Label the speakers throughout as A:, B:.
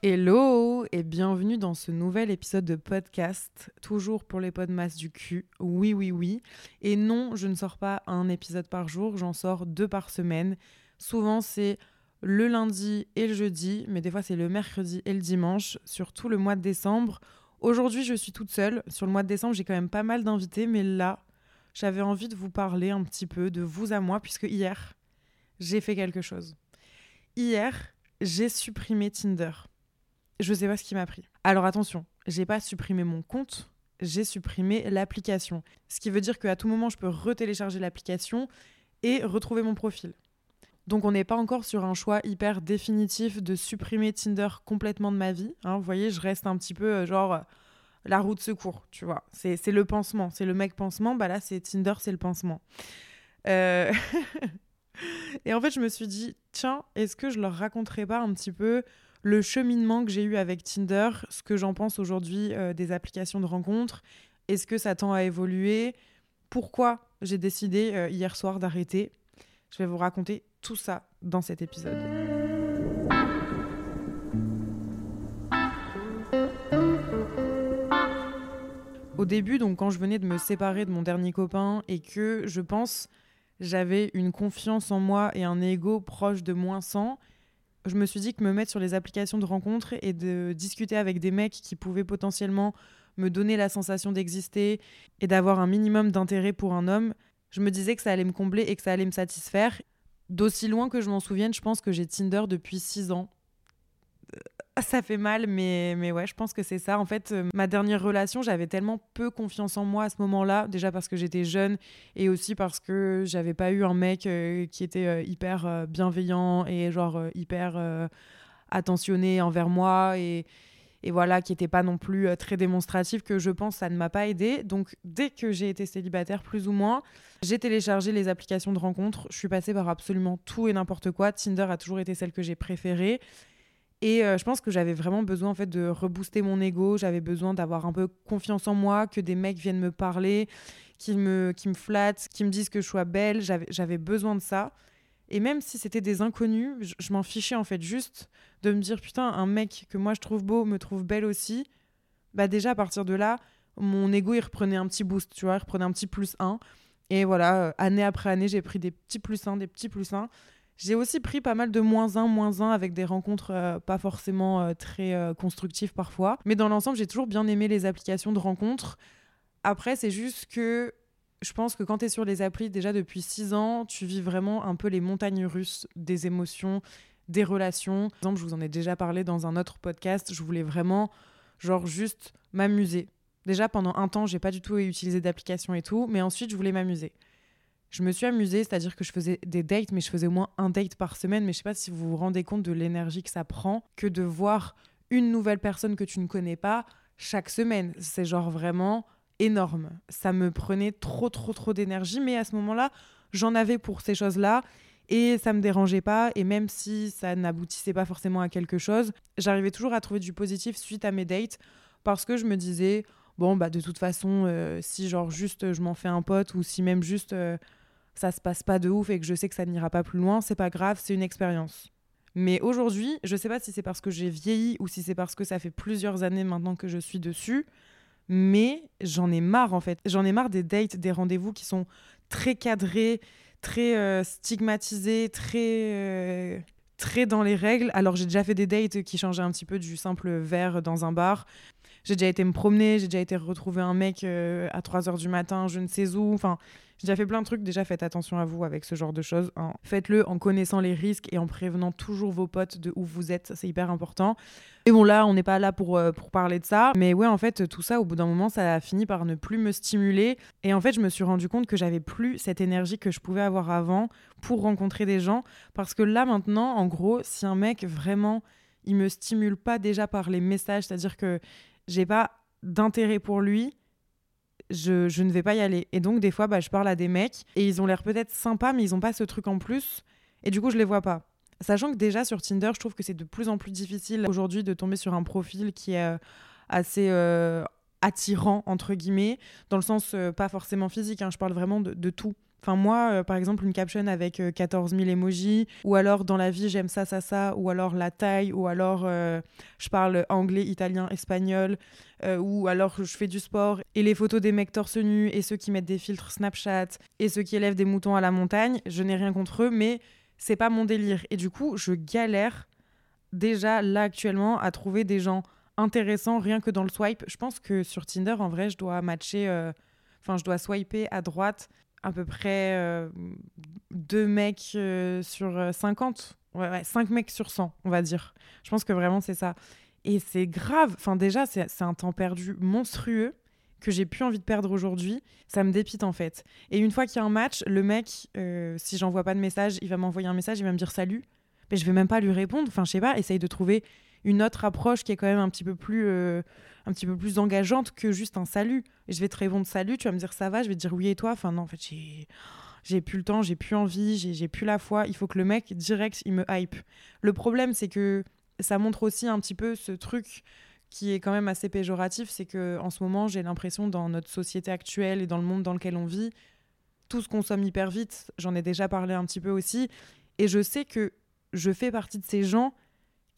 A: Hello et bienvenue dans ce nouvel épisode de podcast, toujours pour les podmas du cul. Oui, oui, oui. Et non, je ne sors pas un épisode par jour, j'en sors deux par semaine. Souvent, c'est le lundi et le jeudi, mais des fois, c'est le mercredi et le dimanche, surtout le mois de décembre. Aujourd'hui, je suis toute seule. Sur le mois de décembre, j'ai quand même pas mal d'invités, mais là, j'avais envie de vous parler un petit peu de vous à moi, puisque hier, j'ai fait quelque chose. Hier, j'ai supprimé Tinder je sais pas ce qui m'a pris. Alors attention, j'ai pas supprimé mon compte, j'ai supprimé l'application. Ce qui veut dire qu'à tout moment, je peux retélécharger l'application et retrouver mon profil. Donc on n'est pas encore sur un choix hyper définitif de supprimer Tinder complètement de ma vie. Hein. Vous voyez, je reste un petit peu euh, genre euh, la roue de secours, tu vois. C'est le pansement, c'est le mec pansement. Bah là, c'est Tinder, c'est le pansement. Euh, et en fait, je me suis dit, tiens, est-ce que je leur raconterais pas un petit peu le cheminement que j'ai eu avec Tinder, ce que j'en pense aujourd'hui euh, des applications de rencontres, est-ce que ça tend à évoluer, pourquoi j'ai décidé euh, hier soir d'arrêter? Je vais vous raconter tout ça dans cet épisode. Au début, donc quand je venais de me séparer de mon dernier copain et que je pense j'avais une confiance en moi et un ego proche de moins 100, je me suis dit que me mettre sur les applications de rencontres et de discuter avec des mecs qui pouvaient potentiellement me donner la sensation d'exister et d'avoir un minimum d'intérêt pour un homme, je me disais que ça allait me combler et que ça allait me satisfaire. D'aussi loin que je m'en souvienne, je pense que j'ai Tinder depuis 6 ans. Ah, ça fait mal, mais, mais ouais, je pense que c'est ça. En fait, euh, ma dernière relation, j'avais tellement peu confiance en moi à ce moment-là, déjà parce que j'étais jeune et aussi parce que j'avais pas eu un mec euh, qui était euh, hyper bienveillant et genre hyper attentionné envers moi et, et voilà, qui était pas non plus très démonstratif, que je pense ça ne m'a pas aidé. Donc, dès que j'ai été célibataire, plus ou moins, j'ai téléchargé les applications de rencontres. Je suis passée par absolument tout et n'importe quoi. Tinder a toujours été celle que j'ai préférée. Et euh, je pense que j'avais vraiment besoin en fait de rebooster mon ego, j'avais besoin d'avoir un peu confiance en moi, que des mecs viennent me parler, qui me, qui me flattent, qui me disent que je sois belle, j'avais besoin de ça. Et même si c'était des inconnus, je, m'en fichais en fait juste de me dire putain, un mec que moi je trouve beau me trouve belle aussi. Bah déjà à partir de là, mon ego il reprenait un petit boost, tu vois, il reprenait un petit plus 1. Et voilà, euh, année après année, j'ai pris des petits plus 1, des petits plus 1. J'ai aussi pris pas mal de moins 1, moins 1 avec des rencontres euh, pas forcément euh, très euh, constructives parfois. Mais dans l'ensemble, j'ai toujours bien aimé les applications de rencontres. Après, c'est juste que je pense que quand tu es sur les applis déjà depuis 6 ans, tu vis vraiment un peu les montagnes russes des émotions, des relations. Par exemple, je vous en ai déjà parlé dans un autre podcast, je voulais vraiment genre juste m'amuser. Déjà pendant un temps, j'ai pas du tout utilisé d'application et tout, mais ensuite je voulais m'amuser je me suis amusée, c'est-à-dire que je faisais des dates, mais je faisais au moins un date par semaine. Mais je sais pas si vous vous rendez compte de l'énergie que ça prend que de voir une nouvelle personne que tu ne connais pas chaque semaine. C'est genre vraiment énorme. Ça me prenait trop, trop, trop d'énergie. Mais à ce moment-là, j'en avais pour ces choses-là. Et ça me dérangeait pas. Et même si ça n'aboutissait pas forcément à quelque chose, j'arrivais toujours à trouver du positif suite à mes dates. Parce que je me disais, bon, bah de toute façon, euh, si genre juste je m'en fais un pote ou si même juste. Euh, ça se passe pas de ouf et que je sais que ça n'ira pas plus loin, c'est pas grave, c'est une expérience. Mais aujourd'hui, je sais pas si c'est parce que j'ai vieilli ou si c'est parce que ça fait plusieurs années maintenant que je suis dessus, mais j'en ai marre en fait. J'en ai marre des dates, des rendez-vous qui sont très cadrés, très euh, stigmatisés, très euh, très dans les règles. Alors j'ai déjà fait des dates qui changeaient un petit peu du simple verre dans un bar. J'ai déjà été me promener, j'ai déjà été retrouver un mec euh, à 3h du matin, je ne sais où. Enfin, j'ai déjà fait plein de trucs. Déjà, faites attention à vous avec ce genre de choses. Hein. Faites-le en connaissant les risques et en prévenant toujours vos potes de où vous êtes. C'est hyper important. Et bon, là, on n'est pas là pour, euh, pour parler de ça. Mais ouais, en fait, tout ça, au bout d'un moment, ça a fini par ne plus me stimuler. Et en fait, je me suis rendu compte que j'avais plus cette énergie que je pouvais avoir avant pour rencontrer des gens. Parce que là, maintenant, en gros, si un mec vraiment, il me stimule pas déjà par les messages, c'est-à-dire que j'ai pas d'intérêt pour lui, je, ne vais pas y aller. Et donc, des fois, bah, je parle à des mecs et ils ont l'air peut-être sympas, mais ils n'ont pas ce truc en plus. Et du coup, je les vois pas. Sachant que déjà sur Tinder, je trouve que c'est de plus en plus difficile aujourd'hui de tomber sur un profil qui est euh, assez euh, attirant, entre guillemets, dans le sens euh, pas forcément physique, hein, je parle vraiment de, tout. Enfin, moi, euh, par exemple, une caption avec 14 000 emojis, ou alors dans la vie, j'aime ça, ça, ça, ou alors la taille, ou alors je parle anglais, italien, espagnol, ou alors je fais du sport, et les photos des mecs torse nu, et ceux qui mettent des filtres Snapchat, et ceux qui élèvent des moutons à la montagne, je n'ai rien contre eux, mais c'est pas mon délire. Et du coup, je galère déjà là actuellement à trouver des gens intéressants rien que dans le swipe. Je pense que sur Tinder, en vrai, je dois matcher, euh, enfin, je dois swiper à droite à peu près euh, deux mecs euh, sur 50. Ouais, ouais, 5 mecs sur 100, on va dire. Je pense que vraiment, c'est ça. Et c'est grave. Enfin, déjà, c'est un temps perdu monstrueux que j'ai plus envie de perdre aujourd'hui. Ça me dépite en fait. Et une fois qu'il y a un match, le mec, si j'envoie pas de message, il va m'envoyer un message, il va me dire salut mais je vais même pas lui répondre. Enfin, je sais pas, essaye de trouver une autre approche qui est quand même un petit peu plus, euh, un petit peu plus engageante que juste un salut. Et je vais te répondre salut, tu vas me dire ça va, je vais te dire oui et toi. Enfin non, en fait, j'ai j'ai plus le temps, j'ai plus envie, j'ai plus la foi. Il faut que le mec direct, il me hype. Le problème, c'est que ça montre aussi un petit peu ce truc qui est quand même assez péjoratif, c'est que en ce moment, j'ai l'impression dans notre société actuelle et dans le monde dans lequel on vit, tout se consomme hyper vite. J'en ai déjà parlé un petit peu aussi, et je sais que je fais partie de ces gens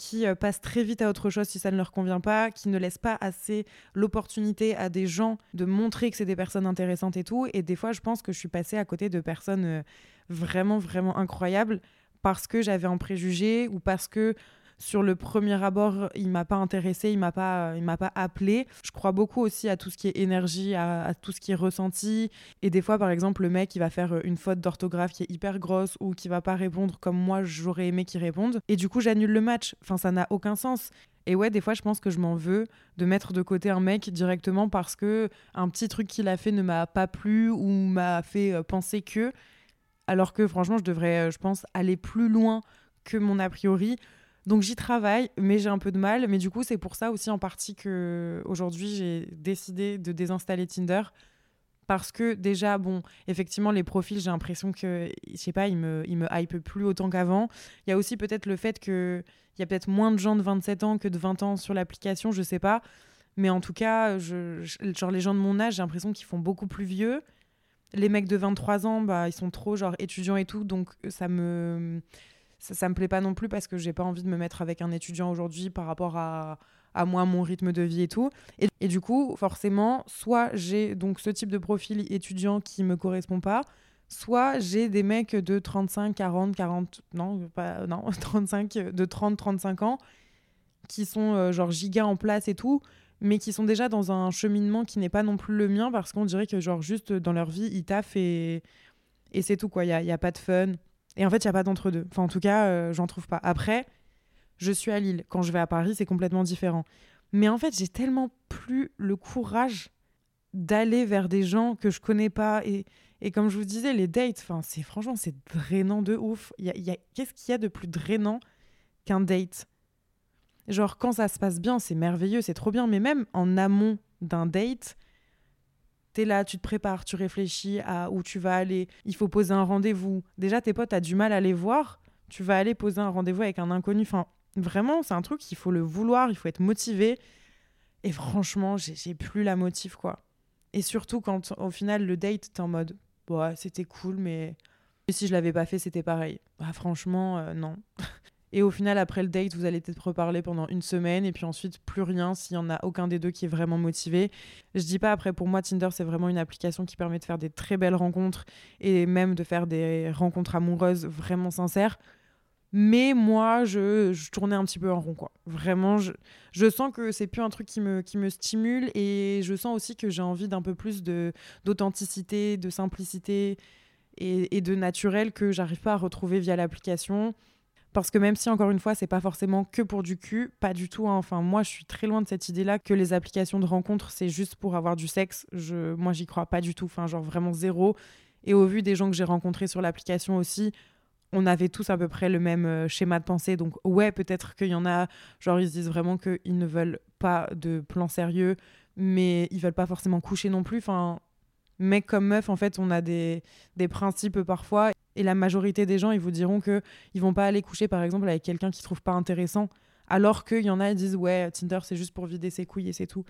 A: qui euh, passent très vite à autre chose si ça ne leur convient pas, qui ne laissent pas assez l'opportunité à des gens de montrer que c'est des personnes intéressantes et tout. Et des fois, je pense que je suis passée à côté de personnes euh, vraiment, vraiment incroyables parce que j'avais un préjugé ou parce que sur le premier abord, il m'a pas intéressé, il m'a pas, il m'a pas appelé. Je crois beaucoup aussi à tout ce qui est énergie, à, tout ce qui est ressenti. Et des fois, par exemple, le mec, il va faire une faute d'orthographe qui est hyper grosse ou qui va pas répondre comme moi j'aurais aimé qu'il réponde. Et du coup, j'annule le match. Enfin, ça n'a aucun sens. Et ouais, des fois, je pense que je m'en veux de mettre de côté un mec directement parce que un petit truc qu'il a fait ne m'a pas plu ou m'a fait euh, penser que. Alors que franchement, je devrais, euh, je pense, aller plus loin que mon a priori. Donc j'y travaille, mais j'ai un peu de mal. Mais du coup, c'est pour ça aussi en partie que aujourd'hui j'ai décidé de désinstaller Tinder. Parce que déjà, bon, effectivement, les profils, j'ai l'impression que, je sais pas, ils me, me hype plus autant qu'avant. Il y a aussi peut-être le fait qu'il y a peut-être moins de gens de 27 ans que de 20 ans sur l'application, je sais pas. Mais en tout cas, genre les gens de mon âge, j'ai l'impression qu'ils font beaucoup plus vieux. Les mecs de 23 ans, bah, ils sont trop genre étudiants et tout, donc ça me ça, ça me plaît pas non plus parce que j'ai pas envie de me mettre avec un étudiant aujourd'hui par rapport à, à moi, mon rythme de vie et tout. Et, et du coup, forcément, soit j'ai donc ce type de profil étudiant qui me correspond pas, soit j'ai des mecs de 35, 40, 40, non, pas, non, 35, de 30, 35 ans qui sont euh, genre giga en place et tout, mais qui sont déjà dans un cheminement qui n'est pas non plus le mien parce qu'on dirait que genre juste dans leur vie, ils taffent et, et c'est tout quoi, il n'y a, y a pas de fun. Et en fait, il n'y a pas d'entre-deux. Enfin, en tout cas, euh, j'en trouve pas. Après, je suis à Lille. Quand je vais à Paris, c'est complètement différent. Mais en fait, j'ai tellement plus le courage d'aller vers des gens que je connais pas. Et, et comme je vous disais, les dates, c'est franchement, c'est drainant de ouf. Y y a, Qu'est-ce qu'il y a de plus drainant qu'un date? Genre, quand ça se passe bien, c'est merveilleux, c'est trop bien. Mais même en amont d'un date, T'es là, tu te prépares, tu réfléchis à où tu vas aller. Il faut poser un rendez-vous. Déjà, tes potes, t'as du mal à les voir. Tu vas aller poser un rendez-vous avec un inconnu. Enfin, vraiment, c'est un truc, il faut le vouloir, il faut être motivé. Et franchement, j'ai plus la motive, quoi. Et surtout quand, au final, le date, t'es en mode, ouais, c'était cool, mais si je l'avais pas fait, c'était pareil. Bah, franchement, euh, non. Et au final, après le date, vous allez peut-être reparler pendant une semaine et puis ensuite plus rien s'il n'y en a aucun des deux qui est vraiment motivé. Je dis pas après, pour moi, Tinder, c'est vraiment une application qui permet de faire des très belles rencontres et même de faire des rencontres amoureuses vraiment sincères. Mais moi, je, je tournais un petit peu en rond, quoi. Vraiment, je, sens que c'est plus un truc qui me, qui me stimule et je sens aussi que j'ai envie d'un peu plus d'authenticité, de, simplicité et, et de naturel que j'arrive pas à retrouver via l'application. Parce que même si, encore une fois, c'est pas forcément que pour du cul, pas du tout. Hein. Enfin, moi, je suis très loin de cette idée-là que les applications de rencontres, c'est juste pour avoir du sexe. Je, moi, j'y crois pas du tout. Enfin, genre vraiment zéro. Et au vu des gens que j'ai rencontrés sur l'application aussi, on avait tous à peu près le même euh, schéma de pensée. Donc, ouais, peut-être qu'il y en a, genre, ils se disent vraiment qu'ils ne veulent pas de plan sérieux, mais ils veulent pas forcément coucher non plus. Enfin, mec comme meuf, en fait, on a des, des principes parfois. Et la majorité des gens, ils vous diront que ils vont pas aller coucher, par exemple, avec quelqu'un qu'ils trouvent pas intéressant, alors qu'il y en a, ils disent ouais, Tinder, c'est juste pour vider ses couilles et c'est tout.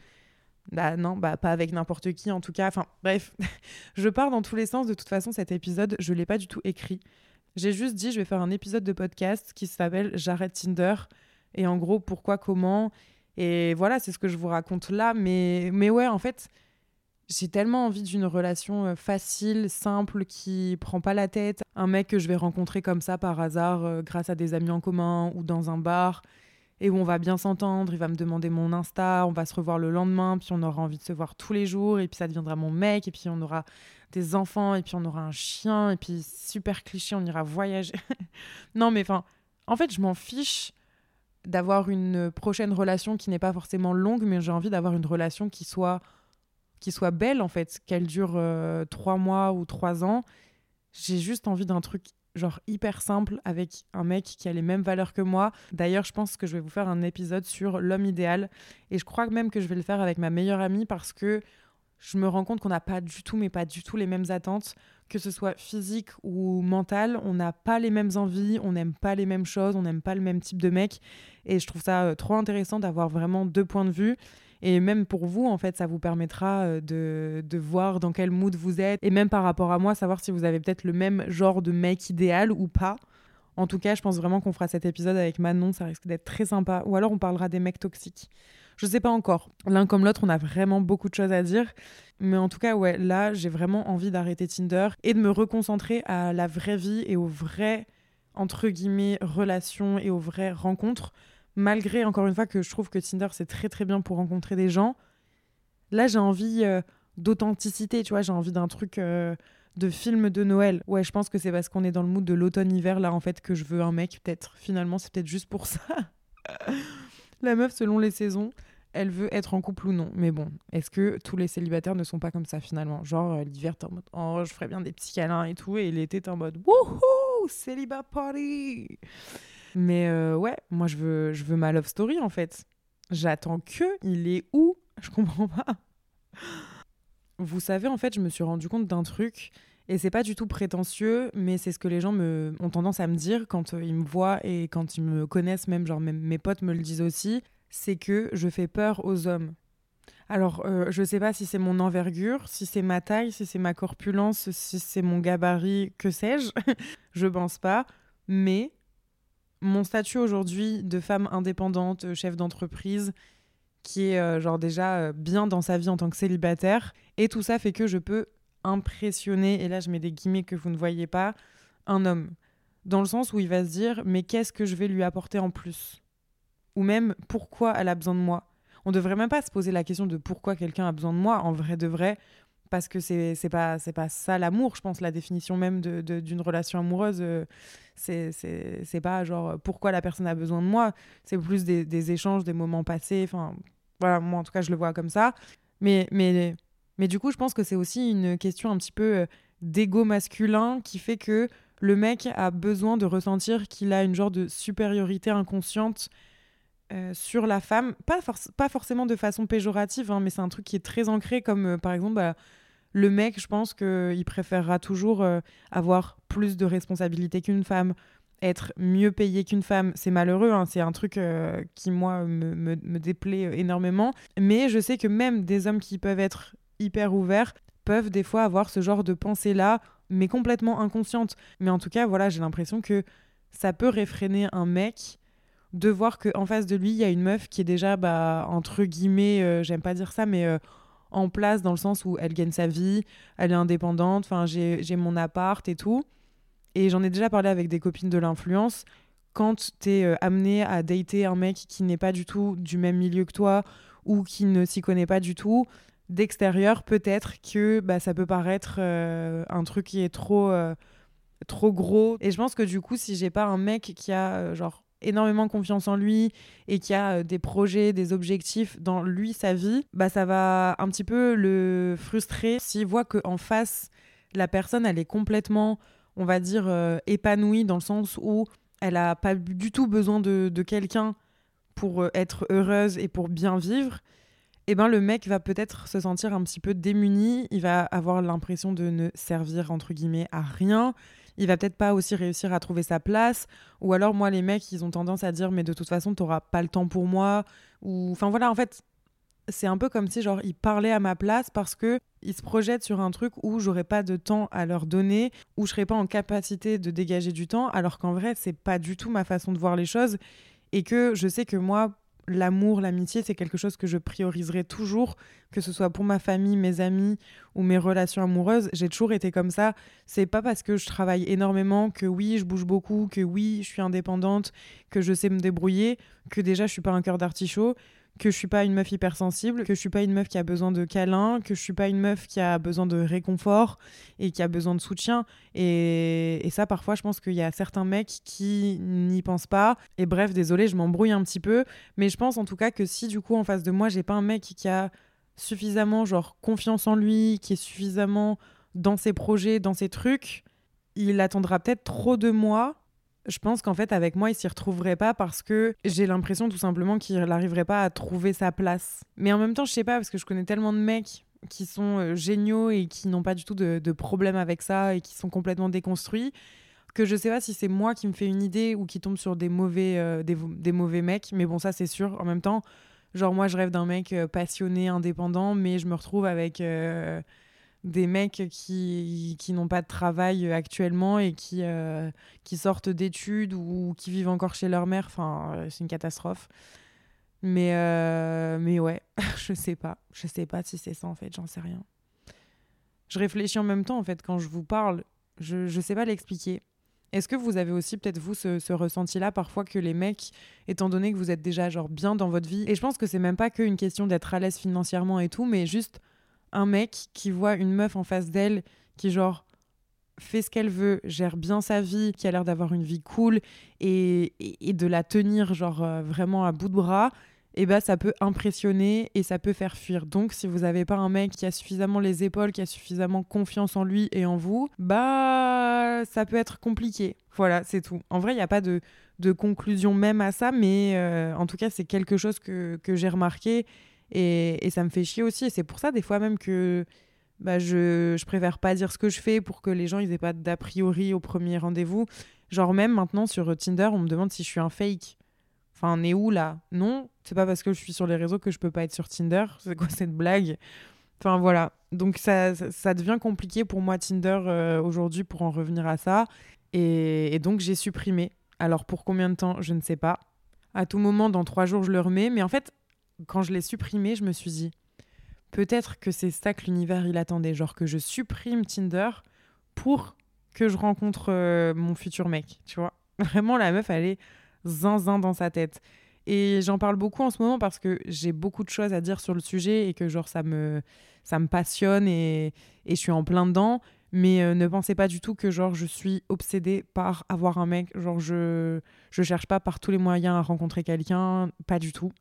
A: Bah non, bah pas avec n'importe qui en tout cas. Enfin bref, je pars dans tous les sens. De toute façon, cet épisode, je l'ai pas du tout écrit. J'ai juste dit, je vais faire un épisode de podcast qui s'appelle J'arrête Tinder. Et en gros, pourquoi, comment? Et voilà, c'est ce que je vous raconte là. Mais, mais ouais, en fait, j'ai tellement envie d'une relation euh, facile, simple, qui prend pas la tête. Un mec que je vais rencontrer comme ça par hasard, euh, grâce à des amis en commun ou dans un bar et où on va bien s'entendre, il va me demander mon Insta, on va se revoir le lendemain, puis on aura envie de se voir tous les jours, et puis ça deviendra mon mec, et puis on aura des enfants, et puis on aura un chien, et puis super cliché, on ira voyager. non, mais enfin, en fait, je m'en fiche d'avoir une prochaine relation qui n'est pas forcément longue, mais j'ai envie d'avoir une relation qui soit, qui soit belle, en fait, qu'elle dure euh, trois mois ou trois ans. J'ai juste envie d'un truc genre hyper simple avec un mec qui a les mêmes valeurs que moi. D'ailleurs, je pense que je vais vous faire un épisode sur l'homme idéal et je crois même que je vais le faire avec ma meilleure amie parce que je me rends compte qu'on n'a pas du tout, mais pas du tout les mêmes attentes, que ce soit physique ou mental. On n'a pas les mêmes envies, on n'aime pas les mêmes choses, on n'aime pas le même type de mec. Et je trouve ça euh, trop intéressant d'avoir vraiment deux points de vue. Et même pour vous, en fait, ça vous permettra euh, de, de, voir dans quel mood vous êtes. Et même par rapport à moi, savoir si vous avez peut-être le même genre de mec idéal ou pas. En tout cas, je pense vraiment qu'on fera cet épisode avec Manon, ça risque d'être très sympa. Ou alors on parlera des mecs toxiques. Je sais pas encore. L'un comme l'autre, on a vraiment beaucoup de choses à dire. Mais en tout cas, ouais, là, j'ai vraiment envie d'arrêter Tinder et de me reconcentrer à la vraie vie et aux vraies, entre guillemets, relations et aux vraies rencontres malgré encore une fois que je trouve que Tinder c'est très très bien pour rencontrer des gens, là j'ai envie euh, d'authenticité, tu vois, j'ai envie d'un truc euh, de film de Noël. Ouais, je pense que c'est parce qu'on est dans le mood de l'automne-hiver là en fait que je veux un mec peut-être. Finalement, c'est peut-être juste pour ça. La meuf selon les saisons, elle veut être en couple ou non. Mais bon, est-ce que tous les célibataires ne sont pas comme ça finalement? Genre euh, l'hiver t'es en mode oh, je ferais bien des petits câlins et tout et l'été t'es en mode wouhou, célibat party. Mais euh, ouais, moi je veux, je veux ma love story en fait. J'attends que. Il est où? Je comprends pas. Vous savez, en fait, je me suis rendu compte d'un truc. Et c'est pas du tout prétentieux, mais c'est ce que les gens me, ont tendance à me dire quand euh, ils me voient et quand ils me connaissent, même, genre mes potes me le disent aussi, c'est que je fais peur aux hommes. Alors, euh, je sais pas si c'est mon envergure, si c'est ma taille, si c'est ma corpulence, si c'est mon gabarit, que sais-je. je pense pas. Mais mon statut aujourd'hui de femme indépendante, euh, chef d'entreprise, qui est euh, genre déjà euh, bien dans sa vie en tant que célibataire, et tout ça fait que je peux impressionner, et là je mets des guillemets que vous ne voyez pas, un homme. Dans le sens où il va se dire, mais qu'est-ce que je vais lui apporter en plus? Ou même, pourquoi elle a besoin de moi? On devrait même pas se poser la question de pourquoi quelqu'un a besoin de moi, en vrai de vrai, parce que c'est c'est pas c'est pas ça l'amour je pense la définition même d'une de, relation amoureuse euh, c'est c'est pas genre pourquoi la personne a besoin de moi. C'est plus des, échanges des moments passés enfin voilà moi en tout cas je le vois comme ça. Mais mais mais du coup je pense que c'est aussi une question un petit peu euh, d'ego masculin qui fait que le mec a besoin de ressentir qu'il a une genre de supériorité inconsciente euh, sur la femme, pas, pas forcément de façon péjorative, hein, mais c'est un truc qui est très ancré, comme par exemple, bah, le mec, je pense qu'il préférera toujours euh, avoir plus de responsabilités qu'une femme, être mieux payé qu'une femme. C'est malheureux, hein, c'est un truc euh, qui, moi, me, me, déplaît euh, énormément. Mais je sais que même des hommes qui peuvent être hyper ouverts peuvent des fois avoir ce genre de pensée-là, mais complètement inconsciente. Mais en tout cas, voilà, j'ai l'impression que ça peut réfréner un mec de voir qu'en face de lui, il y a une meuf qui est déjà, bah, entre guillemets, j'aime pas dire ça, mais en place dans le sens où elle gagne sa vie, elle est indépendante, enfin j'ai mon appart et tout. Et j'en ai déjà parlé avec des copines de l'influence. Quand tu es euh, amené à dater un mec qui n'est pas du tout du même milieu que toi ou qui ne s'y connaît pas du tout, d'extérieur, peut-être que bah, ça peut paraître euh, un truc qui est trop, euh, trop gros. Et je pense que du coup, si j'ai pas un mec qui a genre énormément confiance en lui et qui a euh, des projets, des objectifs dans lui, sa vie, bah ça va un petit peu le frustrer s'il voit qu'en face, la personne, elle est complètement, on va dire, euh, épanouie dans le sens où elle a pas du tout besoin de, quelqu'un pour euh, être heureuse et pour bien vivre. Eh ben le mec va peut-être se sentir un petit peu démuni, il va avoir l'impression de ne servir entre guillemets à rien, il va peut-être pas aussi réussir à trouver sa place. Ou alors, moi, les mecs, ils ont tendance à dire, mais de toute façon, tu n'auras pas le temps pour moi. Ou, enfin voilà, en fait, c'est un peu comme si genre ils parlaient à ma place parce que ils se projettent sur un truc où j'aurais pas de temps à leur donner, où je serais pas en capacité de dégager du temps, alors qu'en vrai c'est pas du tout ma façon de voir les choses et que je sais que moi l'amour, l'amitié, c'est quelque chose que je prioriserai toujours, que ce soit pour ma famille, mes amis ou mes relations amoureuses. J'ai toujours été comme ça. C'est pas parce que je travaille énormément, que oui, je bouge beaucoup, que oui, je suis indépendante, que je sais me débrouiller, que déjà je suis pas un cœur d'artichaut que je suis pas une meuf hypersensible, que je suis pas une meuf qui a besoin de câlins, que je suis pas une meuf qui a besoin de réconfort et qui a besoin de soutien. Et, ça, parfois, je pense qu'il y a certains mecs qui n'y pensent pas. Et bref, désolé, je m'embrouille un petit peu, mais je pense en tout cas que si du coup en face de moi, j'ai pas un mec qui a suffisamment genre confiance en lui, qui est suffisamment dans ses projets, dans ses trucs, il attendra peut-être trop de moi je pense qu'en fait, avec moi, il s'y retrouverait pas parce que j'ai l'impression tout simplement qu'il n'arriverait pas à trouver sa place. Mais en même temps, je sais pas, parce que je connais tellement de mecs qui sont euh, géniaux et qui n'ont pas du tout de, problème avec ça et qui sont complètement déconstruits, que je sais pas si c'est moi qui me fais une idée ou qui tombe sur des mauvais, euh, des, mauvais mecs. Mais bon, ça, c'est sûr. En même temps, genre, moi, je rêve d'un mec euh, passionné, indépendant, mais je me retrouve avec des mecs qui, qui n'ont pas de travail actuellement et qui, euh, qui sortent d'études ou qui vivent encore chez leur mère. Enfin, euh, c'est une catastrophe. Mais, euh, mais ouais, je sais pas. Je sais pas si c'est ça en fait, j'en sais rien. Je réfléchis en même temps en fait quand je vous parle. Je, je sais pas l'expliquer. Est-ce que vous avez aussi peut-être vous ce, ce ressenti-là parfois que les mecs, étant donné que vous êtes déjà genre bien dans votre vie, et je pense que c'est même pas qu'une question d'être à l'aise financièrement et tout, mais juste un mec qui voit une meuf en face d'elle qui genre fait ce qu'elle veut, gère bien sa vie, qui a l'air d'avoir une vie cool et, de la tenir genre euh, vraiment à bout de bras, et eh ben ça peut impressionner et ça peut faire fuir. Donc si vous n'avez pas un mec qui a suffisamment les épaules, qui a suffisamment confiance en lui et en vous, bah ça peut être compliqué. Voilà, c'est tout. En vrai, il n'y a pas de, conclusion même à ça, mais euh, en tout cas, c'est quelque chose que, que j'ai remarqué et, ça me fait chier aussi. Et c'est pour ça, des fois, même que bah, je, je préfère pas dire ce que je fais pour que les gens ils aient pas d'a priori au premier rendez-vous. Genre, même maintenant sur Tinder, on me demande si je suis un fake. Enfin, on est où là? Non, c'est pas parce que je suis sur les réseaux que je peux pas être sur Tinder. C'est quoi cette blague? Enfin voilà. Donc ça, ça, devient compliqué pour moi Tinder euh, aujourd'hui pour en revenir à ça. Et donc j'ai supprimé. Alors pour combien de temps? Je ne sais pas. À tout moment, dans trois jours, je le remets. Mais en fait, quand je l'ai supprimé, je me suis dit, peut-être que c'est ça que l'univers il attendait, genre que je supprime Tinder pour que je rencontre euh, mon futur mec, tu vois. Vraiment, la meuf, elle est zinzin dans sa tête. Et j'en parle beaucoup en ce moment parce que j'ai beaucoup de choses à dire sur le sujet et que genre ça me, ça me passionne et, et je suis en plein dedans. Mais euh, ne pensez pas du tout que genre je suis obsédée par avoir un mec. Genre je, je cherche pas par tous les moyens à rencontrer quelqu'un, pas du tout.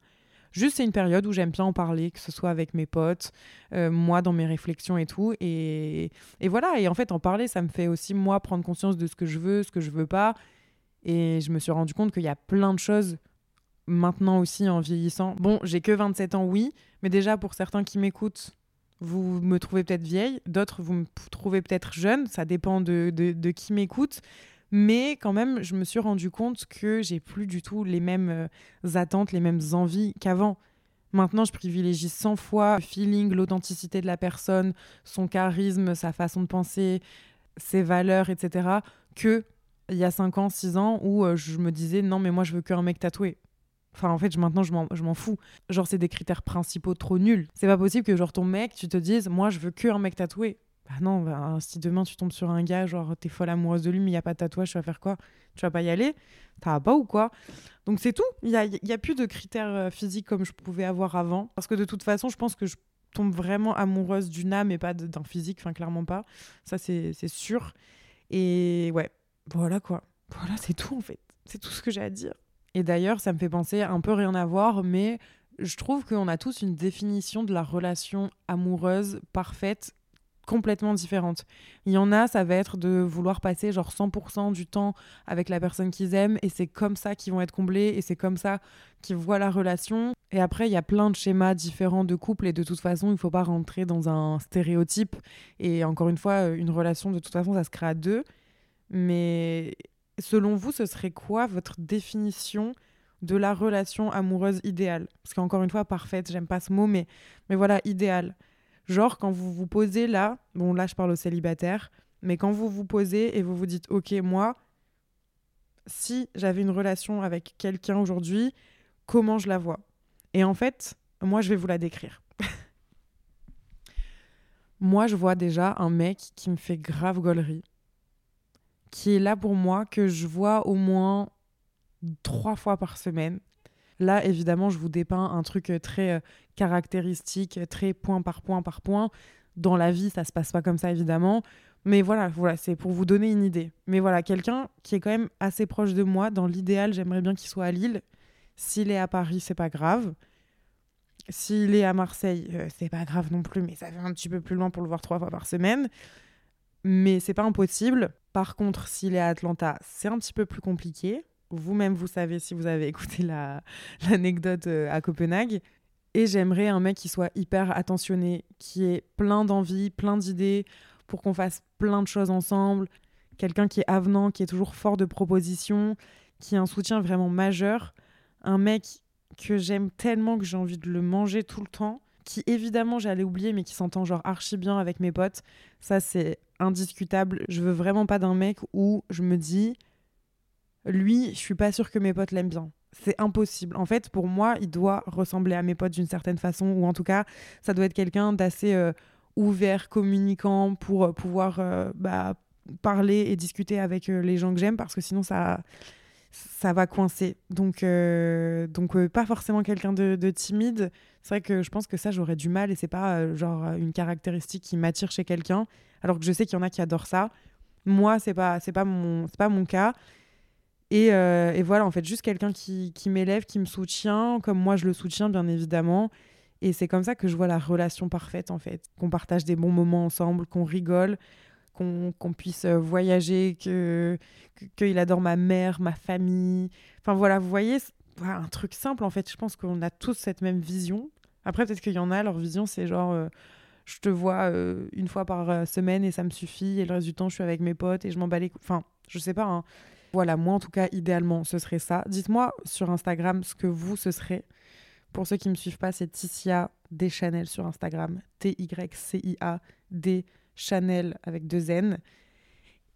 A: Juste, c'est une période où j'aime bien en parler, que ce soit avec mes potes, euh, moi dans mes réflexions et tout. Et, et, voilà, et en fait, en parler, ça me fait aussi, moi, prendre conscience de ce que je veux, ce que je veux pas. Et je me suis rendu compte qu'il y a plein de choses maintenant aussi en vieillissant. Bon, j'ai que 27 ans, oui, mais déjà pour certains qui m'écoutent, vous me trouvez peut-être vieille, d'autres vous me trouvez peut-être jeune, ça dépend de, de, de qui m'écoute. Mais quand même, je me suis rendu compte que j'ai plus du tout les mêmes euh, attentes, les mêmes envies qu'avant. Maintenant, je privilégie 100 fois le feeling, l'authenticité de la personne, son charisme, sa façon de penser, ses valeurs, etc. que il y a 5 ans, 6 ans où euh, je me disais non, mais moi je veux qu'un mec tatoué. Enfin, en fait, maintenant, je m'en fous. Genre, c'est des critères principaux trop nuls. C'est pas possible que, genre, ton mec, tu te dises, moi, je veux qu'un mec tatoué. Bah non, bah, si demain tu tombes sur un gars, genre t'es folle amoureuse de lui, mais il n'y a pas de tatouage, tu vas faire quoi? Tu vas pas y aller? Va pas ou quoi? Donc c'est tout. Il n'y a, y a plus de critères euh, physiques comme je pouvais avoir avant. Parce que de toute façon, je pense que je tombe vraiment amoureuse d'une âme et pas d'un physique, enfin clairement pas. Ça c'est sûr. Et ouais, voilà quoi. Voilà, c'est tout en fait. C'est tout ce que j'ai à dire. Et d'ailleurs, ça me fait penser un peu rien à voir, mais je trouve qu'on a tous une définition de la relation amoureuse parfaite complètement différentes. Il y en a, ça va être de vouloir passer genre 100% du temps avec la personne qu'ils aiment et c'est comme ça qu'ils vont être comblés et c'est comme ça qu'ils voient la relation. Et après, il y a plein de schémas différents de couple et de toute façon, il ne faut pas rentrer dans un stéréotype. Et encore une fois, une relation, de toute façon, ça se crée à deux. Mais selon vous, ce serait quoi votre définition de la relation amoureuse idéale? Parce qu'encore une fois, parfaite, j'aime pas ce mot, mais, mais voilà, idéal. Genre, quand vous vous posez là, bon, là, je parle aux célibataires, mais quand vous vous posez et vous vous dites, OK, moi, si j'avais une relation avec quelqu'un aujourd'hui, comment je la vois? Et en fait, moi, je vais vous la décrire. moi, je vois déjà un mec qui me fait grave gaulerie, qui est là pour moi, que je vois au moins trois fois par semaine. Là, évidemment, je vous dépeins un truc euh, très euh, caractéristique, très point par point par point. Dans la vie, ça se passe pas comme ça, évidemment. Mais voilà, voilà c'est pour vous donner une idée. Mais voilà, quelqu'un qui est quand même assez proche de moi. Dans l'idéal, j'aimerais bien qu'il soit à Lille. S'il est à Paris, c'est pas grave. S'il est à Marseille, euh, c'est pas grave non plus, mais ça fait un petit peu plus loin pour le voir trois fois par semaine. Mais c'est pas impossible. Par contre, s'il est à Atlanta, c'est un petit peu plus compliqué. Vous-même, vous savez si vous avez écouté l'anecdote euh, à Copenhague. Et j'aimerais un mec qui soit hyper attentionné, qui ait plein d'envie, plein d'idées pour qu'on fasse plein de choses ensemble. Quelqu'un qui est avenant, qui est toujours fort de propositions, qui a un soutien vraiment majeur. Un mec que j'aime tellement que j'ai envie de le manger tout le temps. Qui évidemment j'allais oublier, mais qui s'entend genre archi bien avec mes potes. Ça, c'est indiscutable. Je veux vraiment pas d'un mec où je me dis lui, je suis pas sûre que mes potes l'aiment bien. C'est impossible. En fait, pour moi, il doit ressembler à mes potes d'une certaine façon, ou en tout cas, ça doit être quelqu'un d'assez euh, ouvert, communicant, pour euh, pouvoir euh, bah, parler et discuter avec les gens que j'aime, parce que sinon, ça, ça va coincer. Donc, donc pas forcément quelqu'un de, de, timide. C'est vrai que je pense que ça, j'aurais du mal, et c'est pas genre une caractéristique qui m'attire chez quelqu'un, alors que je sais qu'il y en a qui adorent ça. Moi, c'est pas, c'est pas mon, c'est pas mon cas. Euh, et, voilà, en fait, juste quelqu'un qui, m'élève, qui me soutient, comme moi je le soutiens, bien évidemment. Et c'est comme ça que je vois la relation parfaite, en fait. Qu'on partage des bons moments ensemble, qu'on rigole, qu'on puisse euh, voyager, qu'il que, adore ma mère, ma famille. Enfin voilà, vous voyez, un truc simple, en fait. Je pense qu'on a tous cette même vision. Après, peut-être qu'il y en a, leur vision, c'est genre... Euh, je te vois une fois par semaine et ça me suffit. Et le reste du temps, je suis avec mes potes et je m'en bats les Enfin, je sais pas. Hein. Voilà, moi en tout cas, idéalement, ce serait ça. Dites-moi sur Instagram ce que vous, ce serait. Pour ceux qui ne me suivent pas, c'est Ticia Deschanel sur Instagram. T-Y-C-I-A D avec deux N.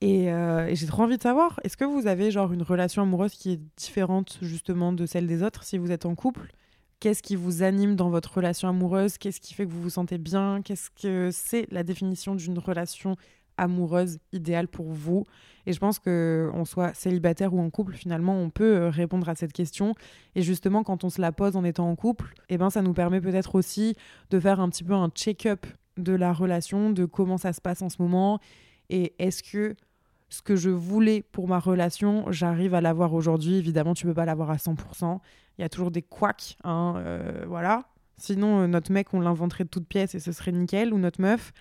A: Euh, et, j'ai trop envie de savoir, est-ce que vous avez genre une relation amoureuse qui est différente justement de celle des autres? Si vous êtes en couple Qu'est-ce qui vous anime dans votre relation amoureuse? Qu'est-ce qui fait que vous vous sentez bien? Qu'est-ce que c'est la définition d'une relation amoureuse idéale pour vous Et je pense que on soit célibataire ou en couple, finalement, on peut euh, répondre à cette question. Et justement, quand on se la pose en étant en couple, eh ben, ça nous permet peut-être aussi de faire un petit peu un check-up de la relation, de comment ça se passe en ce moment. Et est-ce que ce que je voulais pour ma relation, j'arrive à l'avoir aujourd'hui? Évidemment, tu peux pas l'avoir à 100%. Il y a toujours des couacs, hein, euh, voilà. Sinon, euh, notre mec, on l'inventerait de toutes pièces et ce serait nickel, ou notre meuf.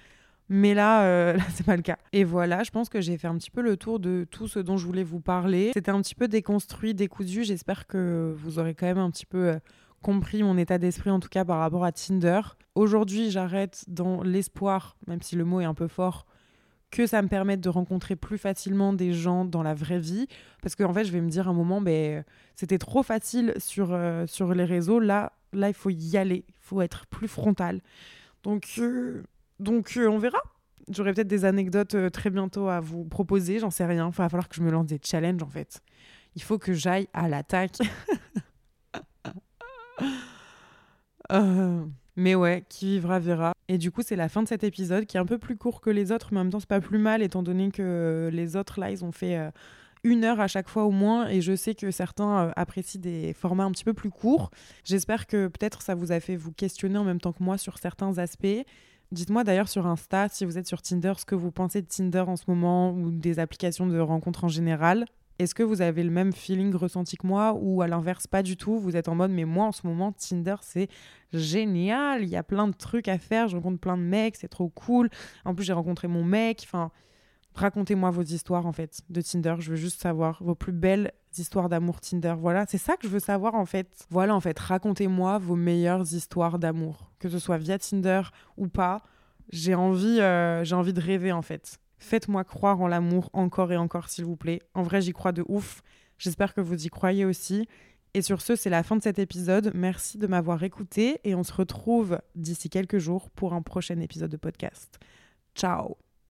A: Mais là, euh, là c'est pas le cas. Et voilà, je pense que j'ai fait un petit peu le tour de tout ce dont je voulais vous parler. C'était un petit peu déconstruit, décousu. J'espère que vous aurez quand même un petit peu euh, compris mon état d'esprit, en tout cas par rapport à Tinder. Aujourd'hui, j'arrête dans l'espoir, même si le mot est un peu fort, que ça me permette de rencontrer plus facilement des gens dans la vraie vie. Parce qu'en en fait, je vais me dire un moment, ben, c'était trop facile sur, euh, sur les réseaux. Là, là, il faut y aller. Il faut être plus frontal. Donc, donc euh, on verra. J'aurai peut-être des anecdotes euh, très bientôt à vous proposer, j'en sais rien. il va falloir que je me lance des challenges en fait. Il faut que j'aille à l'attaque. Euh, mais ouais, qui vivra verra. Et du coup, c'est la fin de cet épisode qui est un peu plus court que les autres, mais en même temps, c'est pas plus mal étant donné que les autres là, ils ont fait une heure à chaque fois au moins. Et je sais que certains apprécient des formats un petit peu plus courts. J'espère que peut-être ça vous a fait vous questionner en même temps que moi sur certains aspects. Dites-moi d'ailleurs sur Insta, si vous êtes sur Tinder, ce que vous pensez de Tinder en ce moment ou des applications de rencontres en général. Est-ce que vous avez le même feeling ressenti que moi ou à l'inverse pas du tout? Vous êtes en mode mais moi en ce moment Tinder c'est génial, il y a plein de trucs à faire, je rencontre plein de mecs, c'est trop cool. En plus j'ai rencontré mon mec, enfin racontez-moi vos histoires en fait de Tinder, je veux juste savoir vos plus belles histoires d'amour Tinder. Voilà, c'est ça que je veux savoir en fait. Voilà en fait, racontez-moi vos meilleures histoires d'amour, que ce soit via Tinder ou pas. J'ai envie, euh, j'ai envie de rêver en fait. Faites-moi croire en l'amour encore et encore s'il vous plaît. En vrai, j'y crois de ouf. J'espère que vous y croyez aussi. Et sur ce, c'est la fin de cet épisode. Merci de m'avoir écouté et on se retrouve d'ici quelques jours pour un prochain épisode de podcast. Ciao